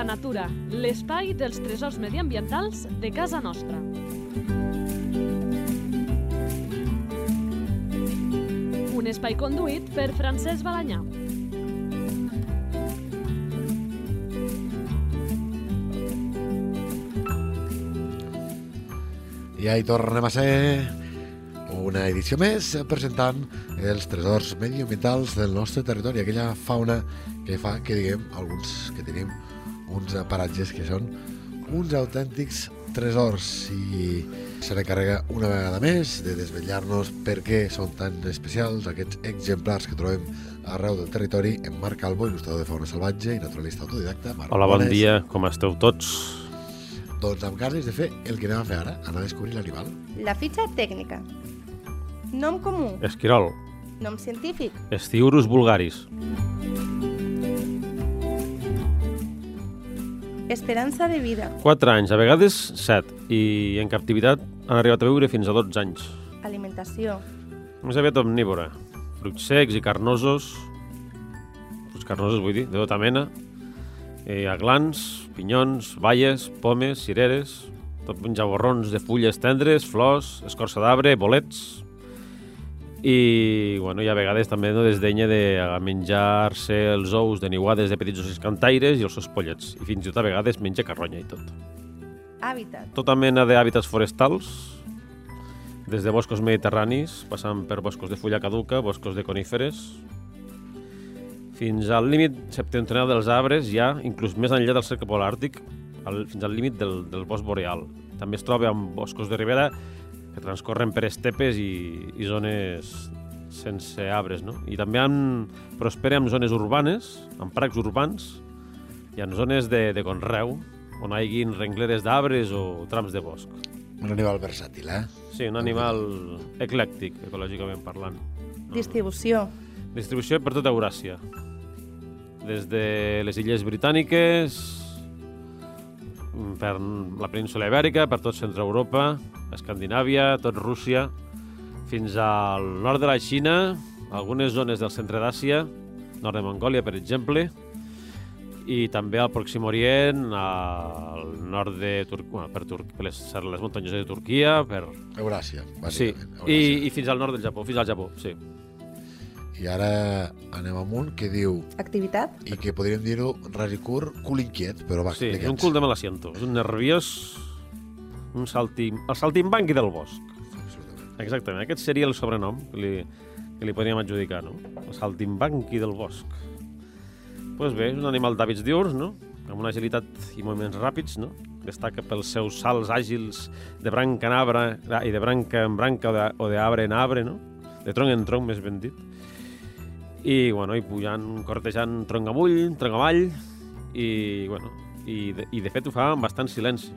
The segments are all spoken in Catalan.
Habita Natura, l'espai dels tresors mediambientals de casa nostra. Un espai conduït per Francesc Balanyà. I ahí tornem a ser una edició més presentant els tresors mediambientals del nostre territori, aquella fauna que fa que diguem alguns que tenim uns paratges que són uns autèntics tresors i se n'encarrega una vegada més de desvetllar-nos per què són tan especials aquests exemplars que trobem arreu del territori en Marc Calvo, il·lustrador de fauna salvatge i naturalista autodidacta. Marc, Hola, bon bones. dia, com esteu tots? Doncs amb ganes de fer el que anem a fer ara, anar a descobrir l'animal. La fitxa tècnica. Nom comú. Esquirol, Nom científic. Estiurus vulgaris, Esperança de vida. 4 anys, a vegades 7, i en captivitat han arribat a viure fins a 12 anys. Alimentació. Més aviat omnívora, fruits secs i carnosos, fruits carnosos vull dir, de tota mena, eh, aglans, pinyons, baies, pomes, cireres, tot menja borrons de fulles tendres, flors, escorça d'arbre, bolets, i, bueno, i a vegades també no desdenya de menjar-se els ous de niuades de petits ocells cantaires i els seus pollets, i fins i tot a vegades menja carronya i tot. Hàbitat. Tota mena d'hàbitats forestals, des de boscos mediterranis, passant per boscos de fulla caduca, boscos de coníferes, fins al límit septentrional dels arbres, ja, inclús més enllà del cercle polar àrtic, al, fins al límit del, del bosc boreal. També es troba amb boscos de ribera que transcorren per estepes i, i zones sense arbres, no? I també en, prospera en zones urbanes, en parcs urbans, i en zones de, de conreu, on hi rengleres d'arbres o trams de bosc. Un animal versàtil, eh? Sí, un animal eclèctic, ecològicament parlant. Distribució. Distribució per tota Euràsia. Des de les illes britàniques, per la península ibèrica, per tot centre Europa, Escandinàvia, tot Rússia, fins al nord de la Xina, algunes zones del centre d'Àsia, nord de Mongòlia, per exemple, i també al Pròxim Orient, al nord de Turquia, bueno, per, Tur per les, les muntanyes de Turquia, per... Euràsia, Sí, bàsicament. i, Euràsia. i fins al nord del Japó, fins al Japó, sí. I ara anem amunt, que diu, Activitat. i que podríem dir-ho raricur, cul inquiet, però va, Sí, és un cul de mal asiento, és un nerviós, un saltim, el saltimbanqui del bosc. Exactament, aquest seria el sobrenom que li, que li podríem adjudicar, no? El saltimbanqui del bosc. Doncs pues bé, és un animal d'hàbits diurns, no? Amb una agilitat i moviments ràpids, no? Destaca pels seus salts àgils de branca en arbre ah, i de branca en branca o de- o en arbre, no? De tronc en tronc, més ben dit. I, bueno, i pujant, cortejant tronc amull, tronc avall, i, bueno, i de, i de fet ho fa amb bastant silenci.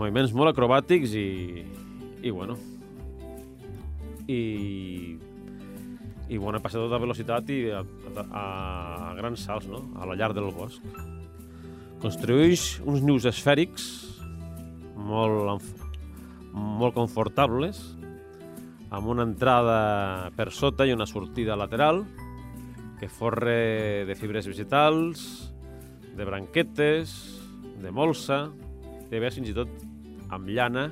Moviments molt acrobàtics i, i bueno, i, i bona passa tota velocitat i a, a, a grans salts, no? a la llar del bosc. Construeix uns nius esfèrics molt, molt confortables, amb una entrada per sota i una sortida lateral, que forre de fibres vegetals, de branquetes, de molsa, de vegades fins i tot amb llana,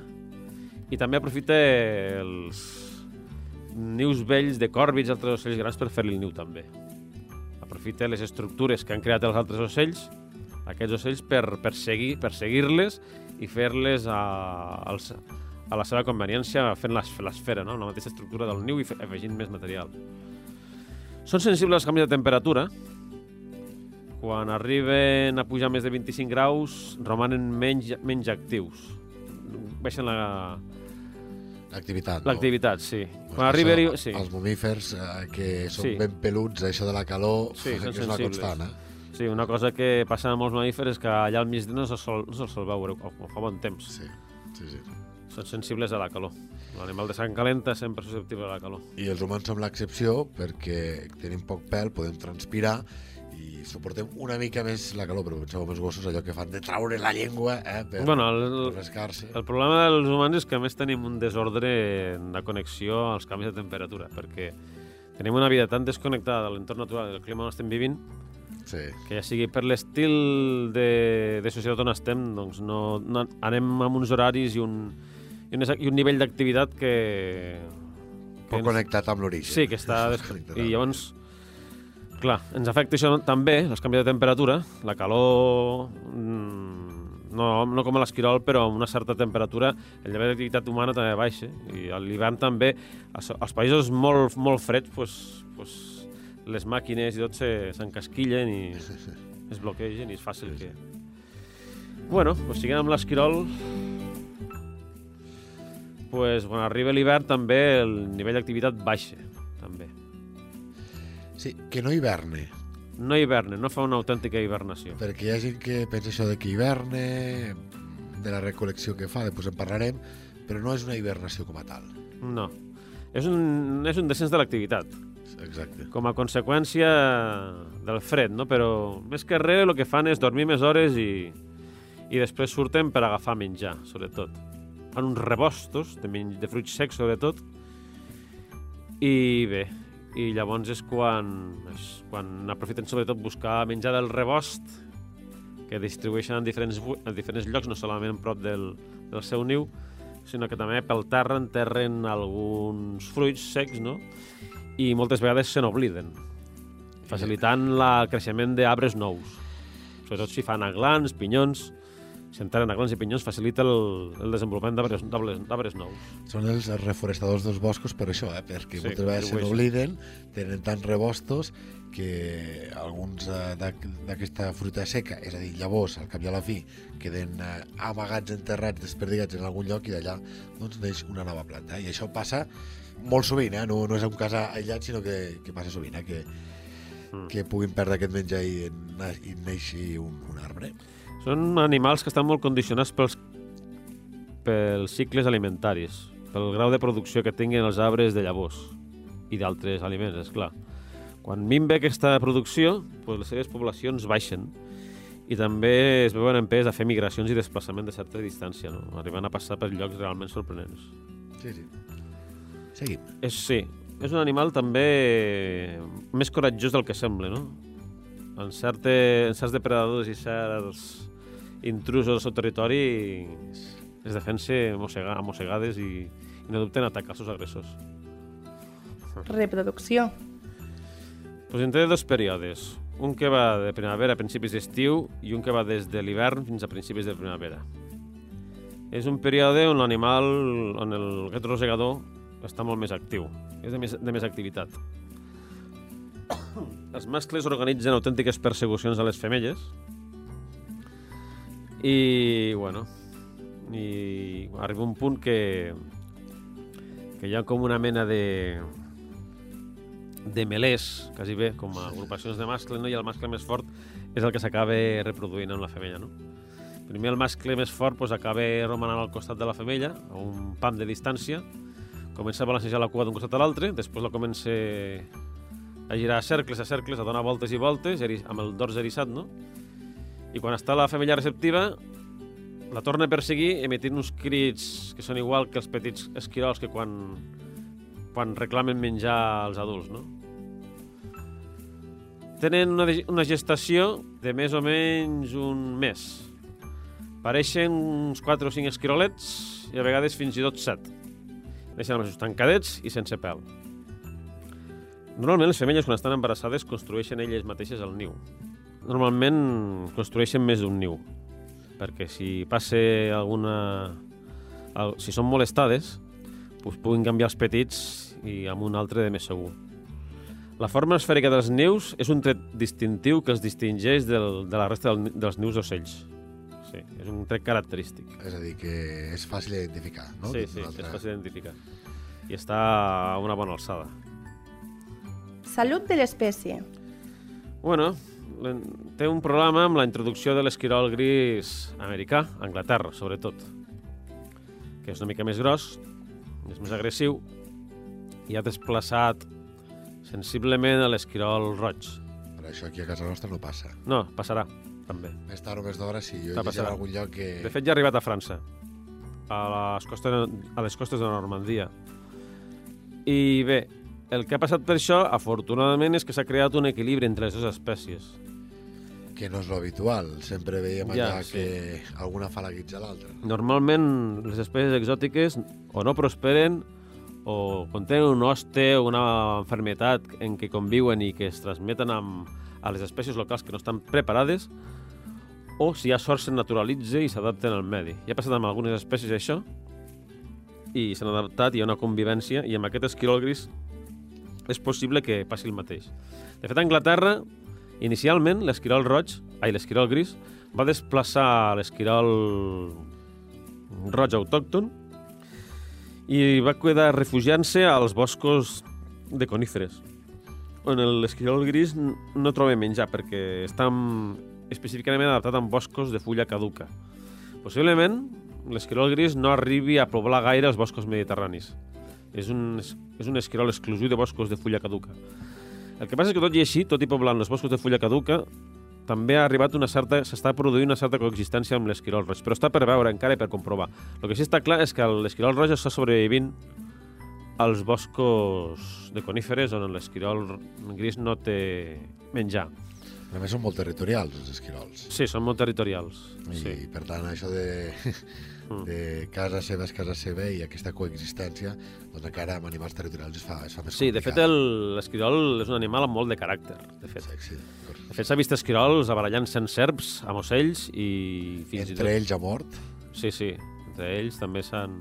i també aprofita els nius vells de còrvids i altres ocells grans per fer-li el niu també. Aprofita les estructures que han creat els altres ocells, aquests ocells, per perseguir per seguir-les i fer-les a, als, a la seva conveniència fent l'es- l'esfera, no? la mateixa estructura del niu i fe- afegint més material. Són sensibles als canvis de temperatura. Quan arriben a pujar més de 25 graus, romanen menys, menys actius. Baixen la, L'activitat. L'activitat, sí. No? Quan arriba... Això, Sí. Els mamífers eh, que són Sí. ben peluts, això de la calor, Sí, que és una sensibles. constant, eh? sí, una cosa que passa amb molts mamífers és que allà al migdia no se'ls sol, no se'ls sol veure, o, o fa bon temps. Sí, sí, sí. Són sensibles a la calor. L'animal de sang calenta és sempre susceptible a la calor. I els humans som l'excepció perquè tenim poc pèl, podem transpirar i suportem una mica més la calor, però en els gossos allò que fan de traure la llengua eh, per, Bueno, el, rascar-se. el problema dels humans és que a més tenim un desordre en la connexió als canvis de temperatura, perquè tenim una vida tan desconnectada de l'entorn natural del clima on estem vivint Sí. que ja sigui per l'estil de, de societat on estem, doncs no, no, anem amb uns horaris i un, i un, i un nivell d'activitat que... que Poc ens- connectat amb l'origen. Sí, que està... I llavors, clar, ens afecta això també, els canvis de temperatura, la calor... mm, No, no com a l'esquirol, però amb una certa temperatura, el nivell d'activitat humana també baixa. I a l'hivern també, als països molt, molt freds, pues, pues, les màquines i tot se- s'encasquillen i es bloquegen i és fàcil que... Bueno, pues siguem amb l'esquirol. Pues, quan arriba l'hivern també el nivell d'activitat baixa. Sí, que no hiverne, No hiverna, no fa una autèntica hibernació. perquè hi ha gent que pensa això de que hiverne, de la recol·lecció que fa, després en parlarem, però no és una hibernació com a tal. No. És un, és un descens de l'activitat, Exacte. com a conseqüència del fred, no? Però més que res el que fan és dormir més hores i, i després surten per agafar menjar, sobretot. Fan uns rebostos de, de fruits secs, sobretot, i bé, i llavors és quan, és quan aprofiten sobretot buscar menjar del rebost que distribueixen en diferents, en diferents llocs, no solament prop del, del seu niu, sinó que també pel terra enterren alguns fruits secs, no? I moltes vegades se n'obliden, facilitant el creixement d'arbres nous. Sobretot si fan aglans, pinyons, si enterren aglans i pinyons facilita el, el desenvolupament d'arbres- nous. Són els reforestadors dels boscos per això, eh? perquè Sí, moltes vegades se n'obliden, tenen tants rebostos que alguns eh, d'aquesta fruita seca, és a dir, llavors, al cap i a la fi, queden eh, amagats, enterrats, desperdigats en algun lloc i d'allà doncs, neix una nova planta. I això passa molt sovint, eh? no, no és un cas aïllat, sinó que, que passa sovint, eh? que, Mm. que puguin perdre aquest menjar i, i neixi un, un arbre. Són animals que estan molt condicionats pels, pels cicles alimentaris, pel grau de producció que tinguin els arbres de llavors i d'altres aliments, és clar. Quan minva aquesta producció, doncs les seves poblacions baixen i també es veuen empès a fer migracions i desplaçament de certa distància, no? arribant a passar per llocs realment sorprenents. Sí, sí. Seguim. És, sí, és un animal també més coratjós del que sembla, no? En, certe, en certs depredadors i certs intrusos al seu territori es, defensa mossega, a mossegades i, i no dubten a atacar els seus agressors. Reproducció. Pues entre dos períodes, un que va de primavera a principis d'estiu i un que va des de l'hivern fins a principis de primavera. És un període on l'animal, on el gat rosegador està molt més actiu, és de més, de més activitat. Els mascles organitzen autèntiques persecucions a les femelles i, bueno, i arriba un punt que, que hi ha com una mena de, de melers, quasi bé, com a agrupacions de mascle, no? i el mascle més fort és el que s'acaba reproduint amb la femella. No? Primer el mascle més fort doncs, acaba romanant al costat de la femella, a un pam de distància, comença a balancejar la cua d'un costat a l'altre, després la comença a girar a cercles, a cercles, a donar voltes i voltes, amb el dors eriçat, no? I quan està la femella receptiva, la torna a perseguir emitint uns crits que són igual que els petits esquirols que quan, quan reclamen menjar als adults, no? Tenen una, una gestació de més o menys un mes. Pareixen uns 4 o 5 esquirolets i a vegades fins i tot 7. Neixen amb els tancadets i sense pèl. Normalment les femelles quan estan embarassades construeixen elles mateixes el niu. Normalment construeixen més d'un niu, perquè si passa alguna... al- Si són molestades, doncs puguin canviar els petits i amb un altre de més segur. La forma esfèrica dels nius és un tret distintiu que els distingeix del, de la resta del, dels nius d'ocells. Sí, és un tret característic. És a dir, que és fàcil d'identificar, no? sí, sí, és fàcil d'identificar. I està a una bona alçada. Salut de l'espècie. Bueno, té un problema amb la introducció de l'esquirol gris americà, a Anglaterra, sobretot, que és una mica més gros, és més agressiu, i ha desplaçat sensiblement a l'esquirol roig. Per això aquí a casa nostra no passa. No, passarà, també. Més tard o més d'hora, si jo he llegit en algun lloc que... De fet, ja ha arribat a França, a les costes, a les costes de Normandia. I bé, el que ha passat per això, afortunadament, és que s'ha creat un equilibri entre les dues espècies. que no és lo habitual. Sempre veiem Ja, allà sí. que alguna fa la guitza a l'altra. Normalment les espècies exòtiques o no prosperen o contenen un hoste o una enfermetat en què conviuen i que es transmeten amb, a les espècies locals que no estan preparades o si hi ha sort se naturalitza i s'adapten al medi. Ja ha passat amb algunes espècies això i s'han adaptat, hi ha una convivència i amb aquest esquirol gris és possible que passi el mateix. De fet, a Anglaterra, inicialment, l'esquirol roig, ai, l'esquirol gris, va desplaçar l'esquirol roig autòcton i va quedar refugiant-se als boscos de coníferes, on l'esquirol gris no troba menjar perquè està en- específicament adaptat en boscos de fulla caduca. Possiblement, l'esquirol gris no arribi a poblar gaire els boscos mediterranis. És un, és un esquirol exclusiu de boscos de fulla caduca. El que passa és que tot i així, tot i poblant els boscos de fulla caduca, també ha arribat una certa, s'està produint una certa coexistència amb l'esquirol roig, però està per veure encara i per comprovar. El que sí està clar és que l'esquirol roig està sobrevivint als boscos de coníferes on l'esquirol gris no té menjar. A més, són molt territorials, els esquirols. Sí, són molt territorials. I, Sí. per tant, això de, Mm. de casa seva és casa seva i aquesta coexistència, doncs encara amb animals territorials es fa, es fa més Sí, de fet, complicat. el- l'esquirol és un animal amb molt de caràcter, de fet. Sí, sí. De fet, s'ha vist esquirols abarallant-se en serps, amb ocells i fins i tot... Entre ells ha mort. Sí, sí. Entre ells també s'han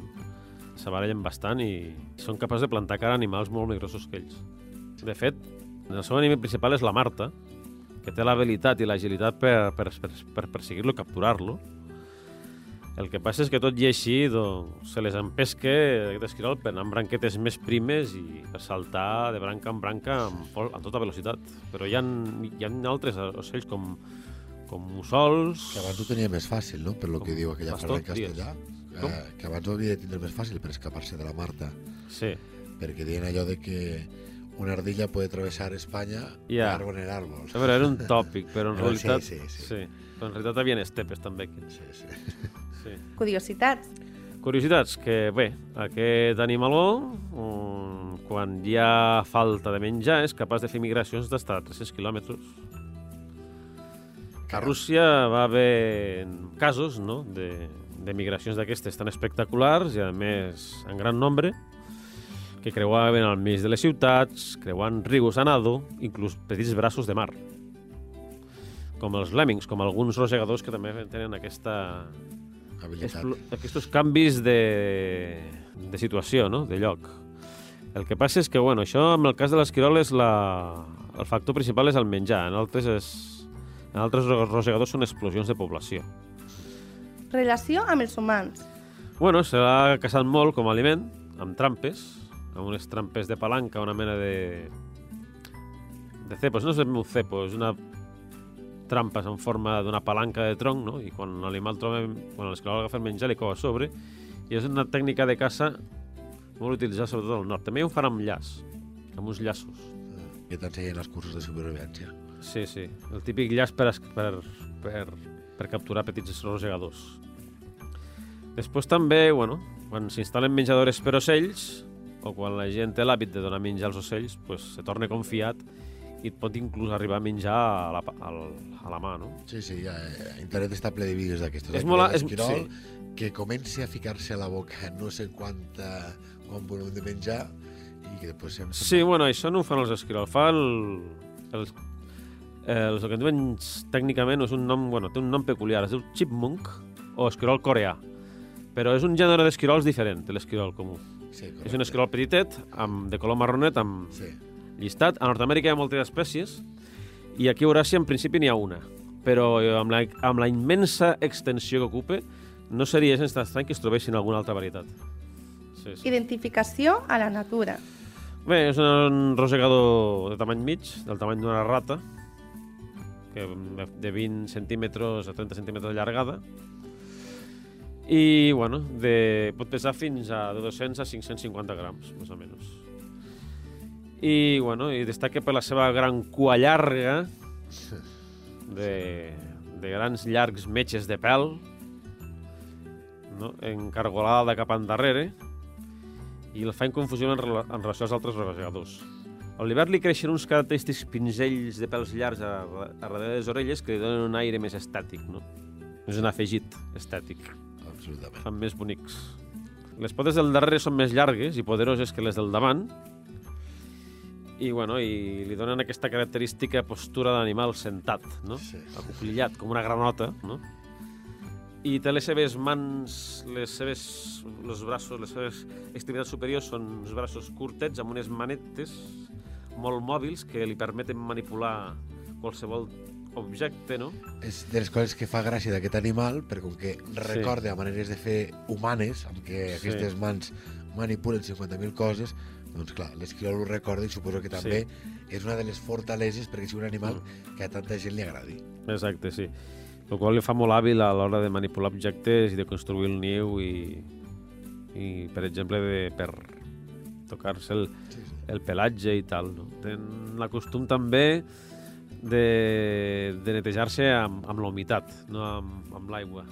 s'abarallen bastant i són capaços de plantar cara a animals molt més grossos que ells. De fet, el seu enemic principal és la Marta, que té l'habilitat i l'agilitat per, per, per, per perseguir-lo i capturar-lo. El que passa és que tot i així doncs, se les empesca aquest esquirol per anar amb branquetes més primes i per saltar de branca en branca amb, amb tota velocitat. Però hi ha, hi ha altres ocells com, com mussols... Que abans ho tenia més fàcil, no?, per lo que diu aquella frase en castellà. Eh, que abans ho havia de tindre més fàcil per escapar-se de la Marta. Sí. Perquè deien allò de que una ardilla puede atravesar España de Ja. árbol en árbol. A veure, era un tòpic, però en Però realitat... sí, sí, sí. sí. Però en realitat havia estepes també. Aquí. Sí, sí. Sí. Curiositats. Curiositats, que bé, aquest animaló, um, quan hi ha falta de menjar, és capaç de fer migracions d'estar a 300 quilòmetres. A Rússia va haver casos no? de, de migracions d'aquestes tan espectaculars i, a més, en gran nombre, que creuaven al mig de les ciutats, creuant rius a nado, inclús petits braços de mar. Com els lemmings, com alguns rosegadors que també tenen aquesta, Habilitat. aquests canvis de, de situació, no? de lloc. El que passa és que, bueno, això, en el cas de l'esquirol, és la... el factor principal és el menjar. En altres, és... en altres ro- rosegadors són explosions de població. Relació amb els humans. Bueno, se l'ha caçat molt com a aliment, amb trampes, amb unes trampes de palanca, una mena de... de cepos. No és un cepo, és una trampes en forma d'una palanca de tronc, no? I quan l'animal troba, quan l'esquirol agafa el menjar, li cau a sobre. I és una tècnica de caça molt utilitzada sobretot al nord. També ho fan amb llaç, amb uns llaços. Que t'ensenyen els cursos de supervivència. Sí, sí. El típic llaç per, per, per, per capturar petits rosegadors. Després també, bueno, quan s'instal·len menjadores per ocells, o quan la gent té l'hàbit de donar menjar als ocells, pues, se torna confiat i et pot inclús arribar a menjar a la, pa- al, a la mà, no? Sí, sí, ja, eh, internet està ple de vídeos d'aquestos. És Aquell molt- és- sí. que comenci a ficar-se a la boca no sé quanta, quant volum de menjar i que després sempre... Sí, bueno, això no ho fan els esquirols, fa el, els, els, el que en diuen tècnicament és un nom, bueno, té un nom peculiar, es diu chipmunk o esquirol coreà, però és un gènere d'esquirols diferent de l'esquirol comú. Sí, És un correcte. esquirol petitet, amb, de color marronet, amb Sí. Llistat. A Nord-Amèrica hi ha moltes espècies i aquí a Euràsia en principi n'hi ha una. Però eh, amb la, amb la immensa extensió que ocupa, no seria gens estrany que es trobessin alguna altra varietat. Sí, sí. Identificació a la natura. Bé, és un rosegador de tamany mig, del tamany d'una rata, que de 20 centímetres a 30 centímetres de llargada, i bueno, de, pot pesar fins a de 200 a 550 grams, més o menys. I, bueno, i destaca per la seva gran cua llarga, de, de grans llargs metges de pèl, no? encargolada cap endarrere, i el fa en confusió en, rela en relació als altres rosegadors. A l'hivern li creixen uns característics pinzells de pèls llargs a, a darrere de les orelles que li donen un aire més estètic, no? És un afegit estètic. Absolutament. Fan més bonics. Les potes del darrere són més llargues i poderoses que les del davant i, bueno, i li donen aquesta característica postura d'animal sentat, no? Sí. Acoplillat, com una granota, no? I té les seves mans, les seves, els braços, les seves extremitats superiors són uns braços curtets amb unes manetes molt mòbils que li permeten manipular qualsevol objecte, no? És de les coses que fa gràcia d'aquest animal, perquè com que recorda a maneres de fer humanes, amb què Sí. aquestes mans manipulen 50.000 coses, doncs clar, l'esquirol ho recorda i suposo que també és una de les fortaleses perquè sigui un animal Mm. que a tanta gent li agradi. Exacte, sí. El qual li fa molt hàbil a l'hora de manipular objectes i de construir el niu i, i per exemple, de, per tocar-se el, Sí, sí. el pelatge i tal. No? Tenen la costum també de, de netejar-se amb, amb la humitat, no amb, amb l'aigua.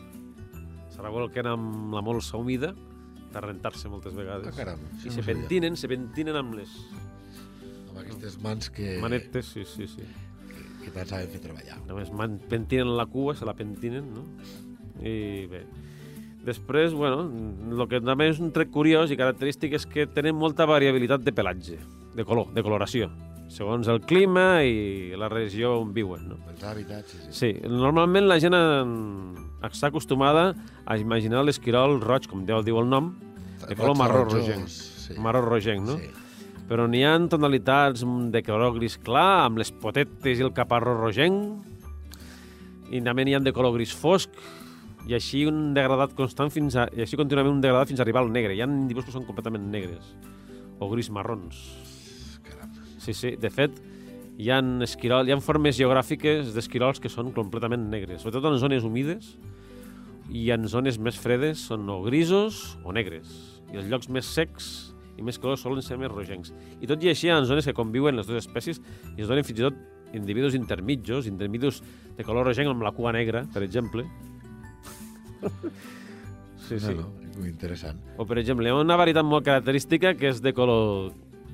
Se revolquen amb la molsa humida per rentar-se moltes vegades. Ah, caram, I se pentinen, se pentinen amb les Amb aquestes mans que, manetes, sí, sí, sí. que, que tant saben fer treballar. Només man- pentinen la cua, se la pentinen, no? I bé. Després, bueno, el que també és un tret curiós i característic és que tenen molta variabilitat de pelatge, de color, de coloració, segons el clima i la regió on viuen, no? Els hàbitats, sí, sí. Sí, normalment la gent en- està acostumada a imaginar l'esquirol roig, com ja diu el nom, de color marró rogenc. Sí. Marró rogenc, no? Sí. Però n'hi ha tonalitats de color gris clar, amb les potetes i el caparró rogenc, i també n'hi ha de color gris fosc, i així un degradat constant fins a... i així contínuament un degradat fins a arribar al negre. Hi ha individus que són completament negres, o gris marrons. Caram. Sí, sí, de fet, hi ha, esquirol, hi ha formes geogràfiques d'esquirols que són completament negres, sobretot en zones humides, i en zones més fredes són o grisos o negres. I els llocs més secs i més colors solen ser més rogencs. I tot i així, hi ha zones que conviuen les dues espècies i es donen fins i tot individus intermitjos, individus de color rogenc amb la cua negra, per exemple. Sí, sí. No, no, és interessant. O, per exemple, hi ha una varietat molt característica que és de color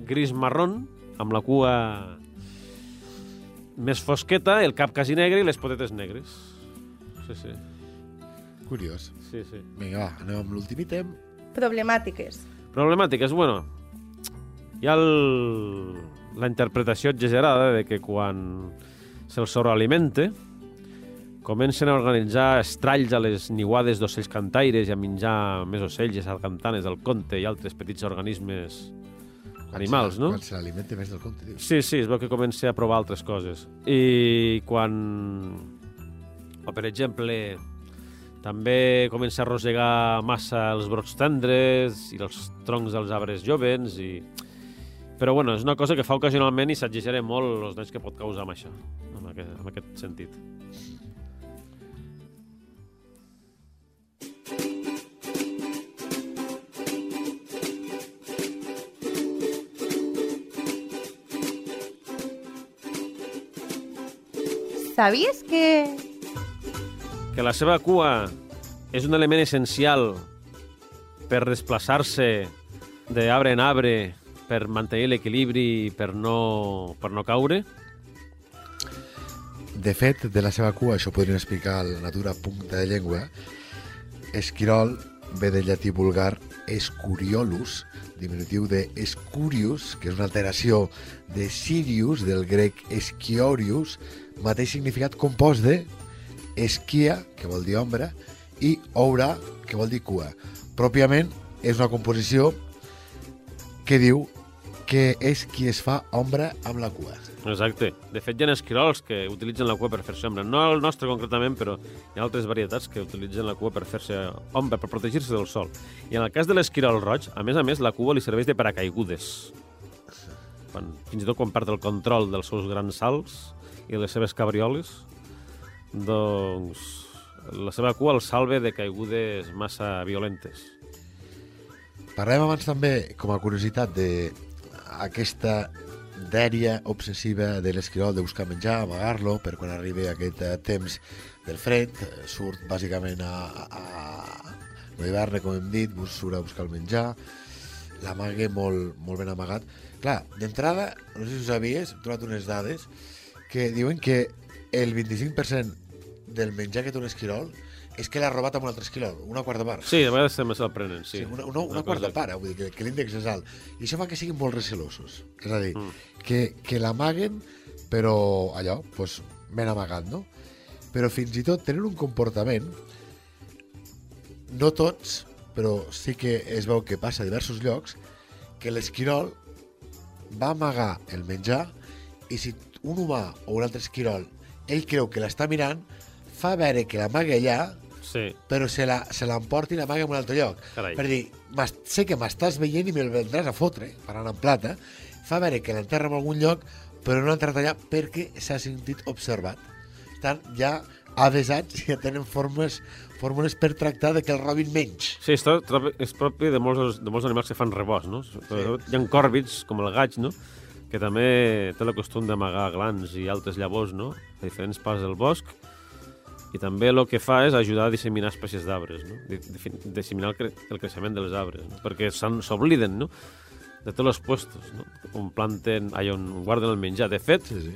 gris-marrón, amb la cua més fosqueta, el cap quasi negre i les potetes negres. Sí, sí. Curiós. sí, sí. Vinga, va, anem amb l'últim ítem. Problemàtiques. Problemàtiques, bueno, hi ha el, la interpretació exagerada de que quan se'l sobrealimenta comencen a organitzar estralls a les niuades d'ocells cantaires i a menjar més ocells i sargantanes del conte i altres petits organismes animals, no? Quan se l'alimenta més del compte, dius. Sí, sí, es veu que comença a provar altres coses. I quan... O, per exemple, també comença a rosegar massa els brots tendres i els troncs dels arbres jovens i... Però, bueno, és una cosa que fa ocasionalment i s'exagera molt els danys que pot causar amb això, en aquest, en aquest sentit. Sabies que... Que la seva cua és un element essencial per desplaçar-se d'arbre en arbre, per mantenir l'equilibri i per no, per no caure? De fet, de la seva cua, això podrien explicar a la natura punta de llengua, esquirol ve del llatí vulgar escuriolus, diminutiu de escurius, que és una alteració de Sirius, del grec esquiorius, mateix significat compost de esquia, que vol dir ombra, i oura, que vol dir cua. Pròpiament és una composició que diu que és qui es fa ombra amb la cua. Exacte. De fet, hi ha esquirols que utilitzen la cua per fer-se ombra. No el nostre concretament, però hi ha altres varietats que utilitzen la cua per fer-se ombra, per protegir-se del sol. I en el cas de l'esquirol roig, a més a més, la cua li serveix de paracaigudes. Quan, fins i tot quan perd el control dels seus grans salts i les seves cabrioles, doncs la seva cua el salve de caigudes massa violentes. Parlem abans també, com a curiositat, de aquesta dèria obsessiva de l'esquirol de buscar menjar, amagar-lo, per quan arribi aquest eh, temps del fred, eh, surt bàsicament a, a, a l'hivern, com hem dit, surt a buscar el menjar. l'amague molt, molt ben amagat. Clar, d'entrada, no sé si ho sabies, he trobat unes dades que diuen que el 25% del menjar que té un esquirol és que l'ha robat amb un altre esquirol, una quarta part. Sí, de vegades també prenen, sí. Sí, una, una, una quarta part, eh? vull dir que, que l'índex és alt. I això fa que siguin molt recelosos. És a dir, Mm. que, que l'amaguen, però allò, doncs, ben amagat, no? Però fins i tot tenen un comportament, no tots, però sí que es veu que passa a diversos llocs, que l'esquirol va amagar el menjar i si un humà o un altre esquirol ell creu que l'està mirant, fa veure que l'amaga allà, Sí, però se la- se l'emporti i l'amaga en un altre lloc. Carai. Per dir, "M'es- sé que m'estàs veient i me'l vendràs a fotre, parlant en plata, fa veure que l'enterra en algun lloc, però no l'ha enterrat allà perquè s'ha sentit observat. Tant, ja avesats ja tenen formes, fórmules per tractar de que el robin menys. sí és, tot, és propi de molts, de molts animals que fan rebost, no? Sí. Hi ha còrvids, com el gaig, no? que també té el costum d'amagar glans i altres llavors no? a diferents parts del bosc i també el que fa és ajudar a disseminar espècies d'arbres, no? Di- disseminar el, cre el creixement dels arbres, no? perquè s'obliden no? de tots els puestos, no? on planten, allà on guarden el menjar. De fet, Sí, sí.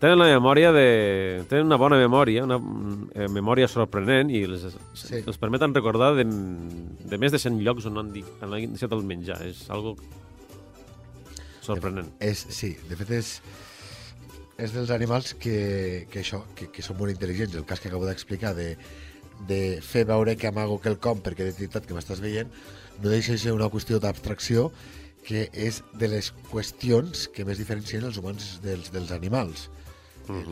tenen la memòria de... tenen una bona memòria, una eh, memòria sorprenent i els, Sí. els permeten recordar de, de més de 100 llocs on han, on han deixat el menjar. És algo sorprenent. És, sí, de fet és, és dels animals que, que això, que, que són molt intel·ligents. El cas que acabo d'explicar de, de fer veure que amago quelcom perquè he detectat que m'estàs veient no deixa de ser una qüestió d'abstracció que és de les qüestions que més diferencien els humans dels, dels animals. El,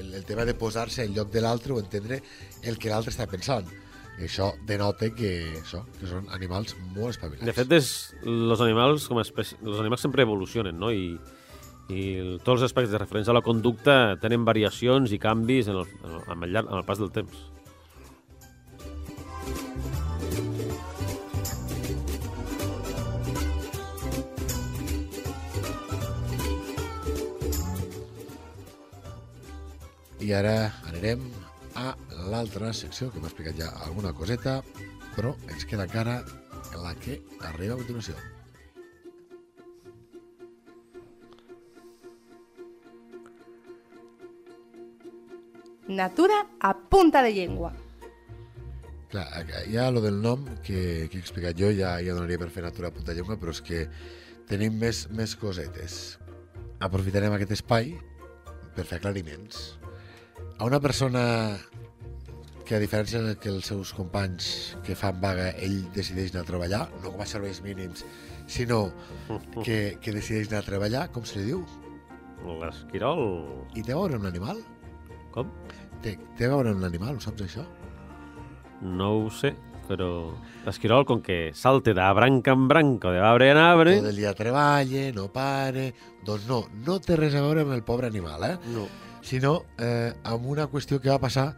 el, el tema de posar-se en lloc de l'altre o entendre el que l'altre està pensant. I això denota que, això, que són animals molt espavilats. De fet, és, els animals com a espècie, els animals sempre evolucionen, no? I, i tots els aspectes de referència a la conducta tenen variacions i canvis en el, en el, llarg, en el pas del temps. I ara anirem a l'altra secció, que m'ha explicat ja alguna coseta, però ens queda cara la que arriba a continuació. Natura a punta de llengua. Clar, ja lo del nom que, que he explicat jo ja, ja donaria per fer natura a punta de llengua, però és que tenim més, més cosetes. Aprofitarem aquest espai per fer aclariments. A una persona que a diferència de que els seus companys que fan vaga, ell decideix anar a treballar, no com a serveis mínims, sinó que, que decideix anar a treballar, com se li diu? L'esquirol... I té a veure amb un animal? Com? Té, té a veure amb un animal, ho saps això? No ho sé, però l'esquirol, com que salte de branca en branca, de arbre en arbre... Tot el dia treballa, no pare... Doncs no, no té res a veure amb el pobre animal, eh? No. sinó eh, amb una qüestió que va passar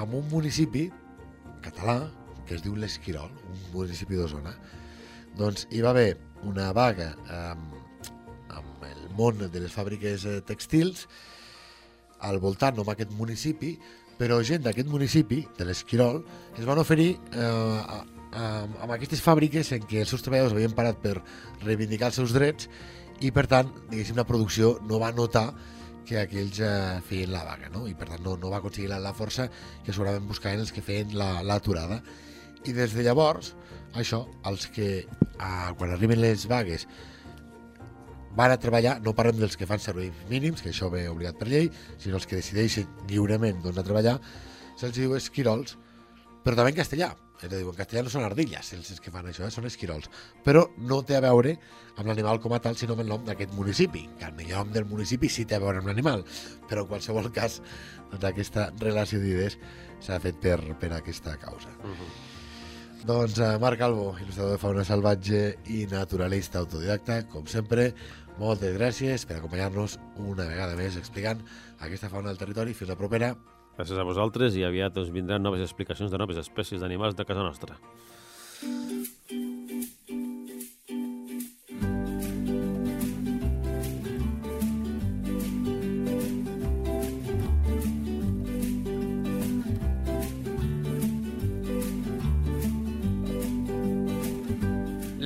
en un municipi català que es diu l'Esquirol, un municipi d'Osona. Doncs hi va haver una vaga amb, amb el món de les fàbriques eh, textils al voltant, no en aquest municipi, però gent d'aquest municipi, de l'Esquirol, es van oferir eh, amb aquestes fàbriques en què els seus treballadors havien parat per reivindicar els seus drets i, per tant, diguéssim, la producció no va notar que aquells eh, feien la vaga, no? i per tant no, no va aconseguir la, la força que segurament buscaven els que feien la- l'aturada. I des de llavors, això, els que eh, quan arriben les vagues van a treballar, no parlem dels que fan serveis mínims, que això ve obligat per llei, sinó els que decideixen lliurement doncs, a treballar, se'ls diu esquirols, però també en castellà. És a dir, en castellà no són ardilles els que fan això, eh? són esquirols. Però no té a veure amb l'animal com a tal, sinó amb el nom d'aquest municipi, que el nom del municipi sí té a veure amb l'animal, però en qualsevol cas doncs, aquesta relació d'idees s'ha fet per, per aquesta causa. Uh -huh. Doncs eh, Marc Calvo, il·lustrador de fauna salvatge i naturalista autodidacta, com sempre, moltes gràcies per acompanyar-nos una vegada més explicant aquesta fauna del territori. Fins la propera. Gràcies a vosaltres i aviat us vindran noves explicacions de noves espècies d'animals de casa nostra.